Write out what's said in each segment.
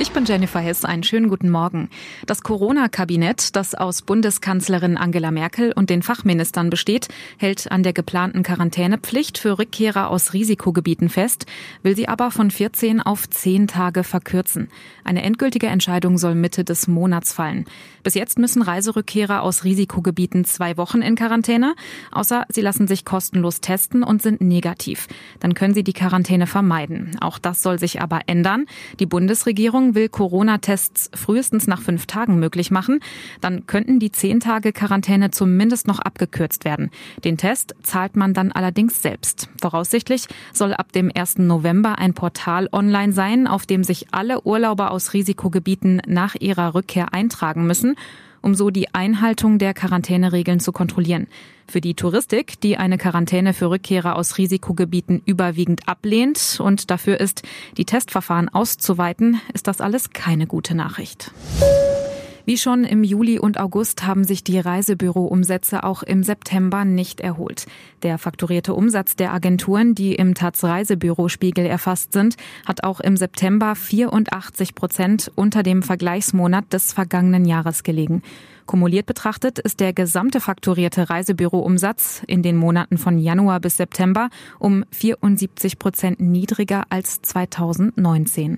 Ich bin Jennifer Hess. Einen schönen guten Morgen. Das Corona-Kabinett, das aus Bundeskanzlerin Angela Merkel und den Fachministern besteht, hält an der geplanten Quarantänepflicht für Rückkehrer aus Risikogebieten fest, will sie aber von 14 auf 10 Tage verkürzen. Eine endgültige Entscheidung soll Mitte des Monats fallen. Bis jetzt müssen Reiserückkehrer aus Risikogebieten zwei Wochen in Quarantäne, außer sie lassen sich kostenlos testen und sind negativ. Dann können sie die Quarantäne vermeiden. Auch das soll sich aber ändern. Die Bundesregierung Regierung will Corona-Tests frühestens nach fünf Tagen möglich machen. Dann könnten die zehn Tage Quarantäne zumindest noch abgekürzt werden. Den Test zahlt man dann allerdings selbst. Voraussichtlich soll ab dem 1. November ein Portal online sein, auf dem sich alle Urlauber aus Risikogebieten nach ihrer Rückkehr eintragen müssen um so die Einhaltung der Quarantäneregeln zu kontrollieren. Für die Touristik, die eine Quarantäne für Rückkehrer aus Risikogebieten überwiegend ablehnt und dafür ist, die Testverfahren auszuweiten, ist das alles keine gute Nachricht. Wie schon im Juli und August haben sich die Reisebüroumsätze auch im September nicht erholt. Der fakturierte Umsatz der Agenturen, die im Taz Reisebürospiegel erfasst sind, hat auch im September 84 Prozent unter dem Vergleichsmonat des vergangenen Jahres gelegen. Kumuliert betrachtet ist der gesamte fakturierte Reisebüroumsatz in den Monaten von Januar bis September um 74 Prozent niedriger als 2019.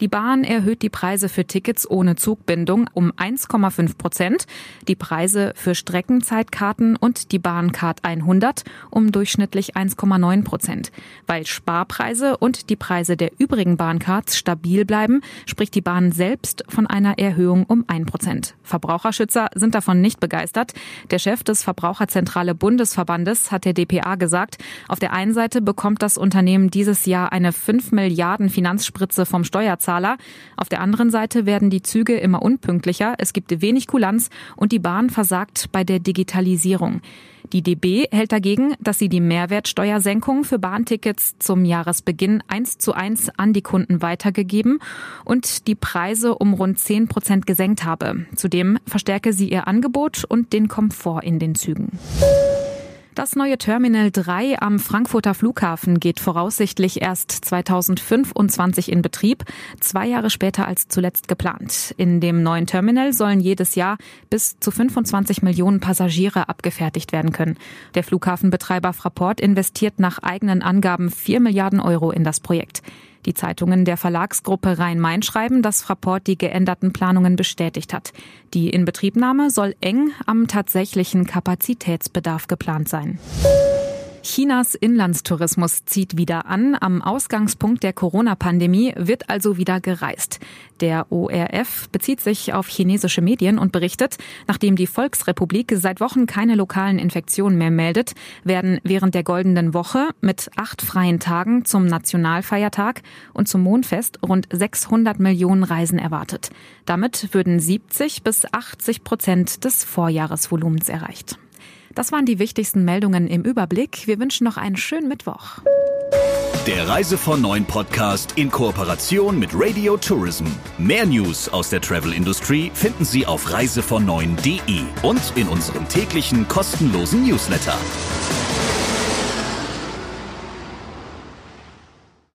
Die Bahn erhöht die Preise für Tickets ohne Zugbindung um 1,5 Prozent, die Preise für Streckenzeitkarten und die Bahncard 100 um durchschnittlich 1,9 Prozent. Weil Sparpreise und die Preise der übrigen Bahncards stabil bleiben, spricht die Bahn selbst von einer Erhöhung um 1 Prozent. Verbraucherschützer sind davon nicht begeistert. Der Chef des Verbraucherzentrale Bundesverbandes hat der DPA gesagt, auf der einen Seite bekommt das Unternehmen dieses Jahr eine 5 Milliarden Finanzspritze vom Steuerzahler Steuerzahler. Auf der anderen Seite werden die Züge immer unpünktlicher, es gibt wenig Kulanz und die Bahn versagt bei der Digitalisierung. Die DB hält dagegen, dass sie die Mehrwertsteuersenkung für Bahntickets zum Jahresbeginn eins zu eins an die Kunden weitergegeben und die Preise um rund zehn Prozent gesenkt habe. Zudem verstärke sie ihr Angebot und den Komfort in den Zügen. Das neue Terminal 3 am Frankfurter Flughafen geht voraussichtlich erst 2025 in Betrieb, zwei Jahre später als zuletzt geplant. In dem neuen Terminal sollen jedes Jahr bis zu 25 Millionen Passagiere abgefertigt werden können. Der Flughafenbetreiber Fraport investiert nach eigenen Angaben 4 Milliarden Euro in das Projekt. Die Zeitungen der Verlagsgruppe Rhein-Main schreiben, dass Fraport die geänderten Planungen bestätigt hat. Die Inbetriebnahme soll eng am tatsächlichen Kapazitätsbedarf geplant sein. Chinas Inlandstourismus zieht wieder an. Am Ausgangspunkt der Corona-Pandemie wird also wieder gereist. Der ORF bezieht sich auf chinesische Medien und berichtet, nachdem die Volksrepublik seit Wochen keine lokalen Infektionen mehr meldet, werden während der goldenen Woche mit acht freien Tagen zum Nationalfeiertag und zum Mondfest rund 600 Millionen Reisen erwartet. Damit würden 70 bis 80 Prozent des Vorjahresvolumens erreicht. Das waren die wichtigsten Meldungen im Überblick. Wir wünschen noch einen schönen Mittwoch. Der Reise von Neuen Podcast in Kooperation mit Radio Tourism. Mehr News aus der Travel Industry finden Sie auf reisevon und in unserem täglichen kostenlosen Newsletter.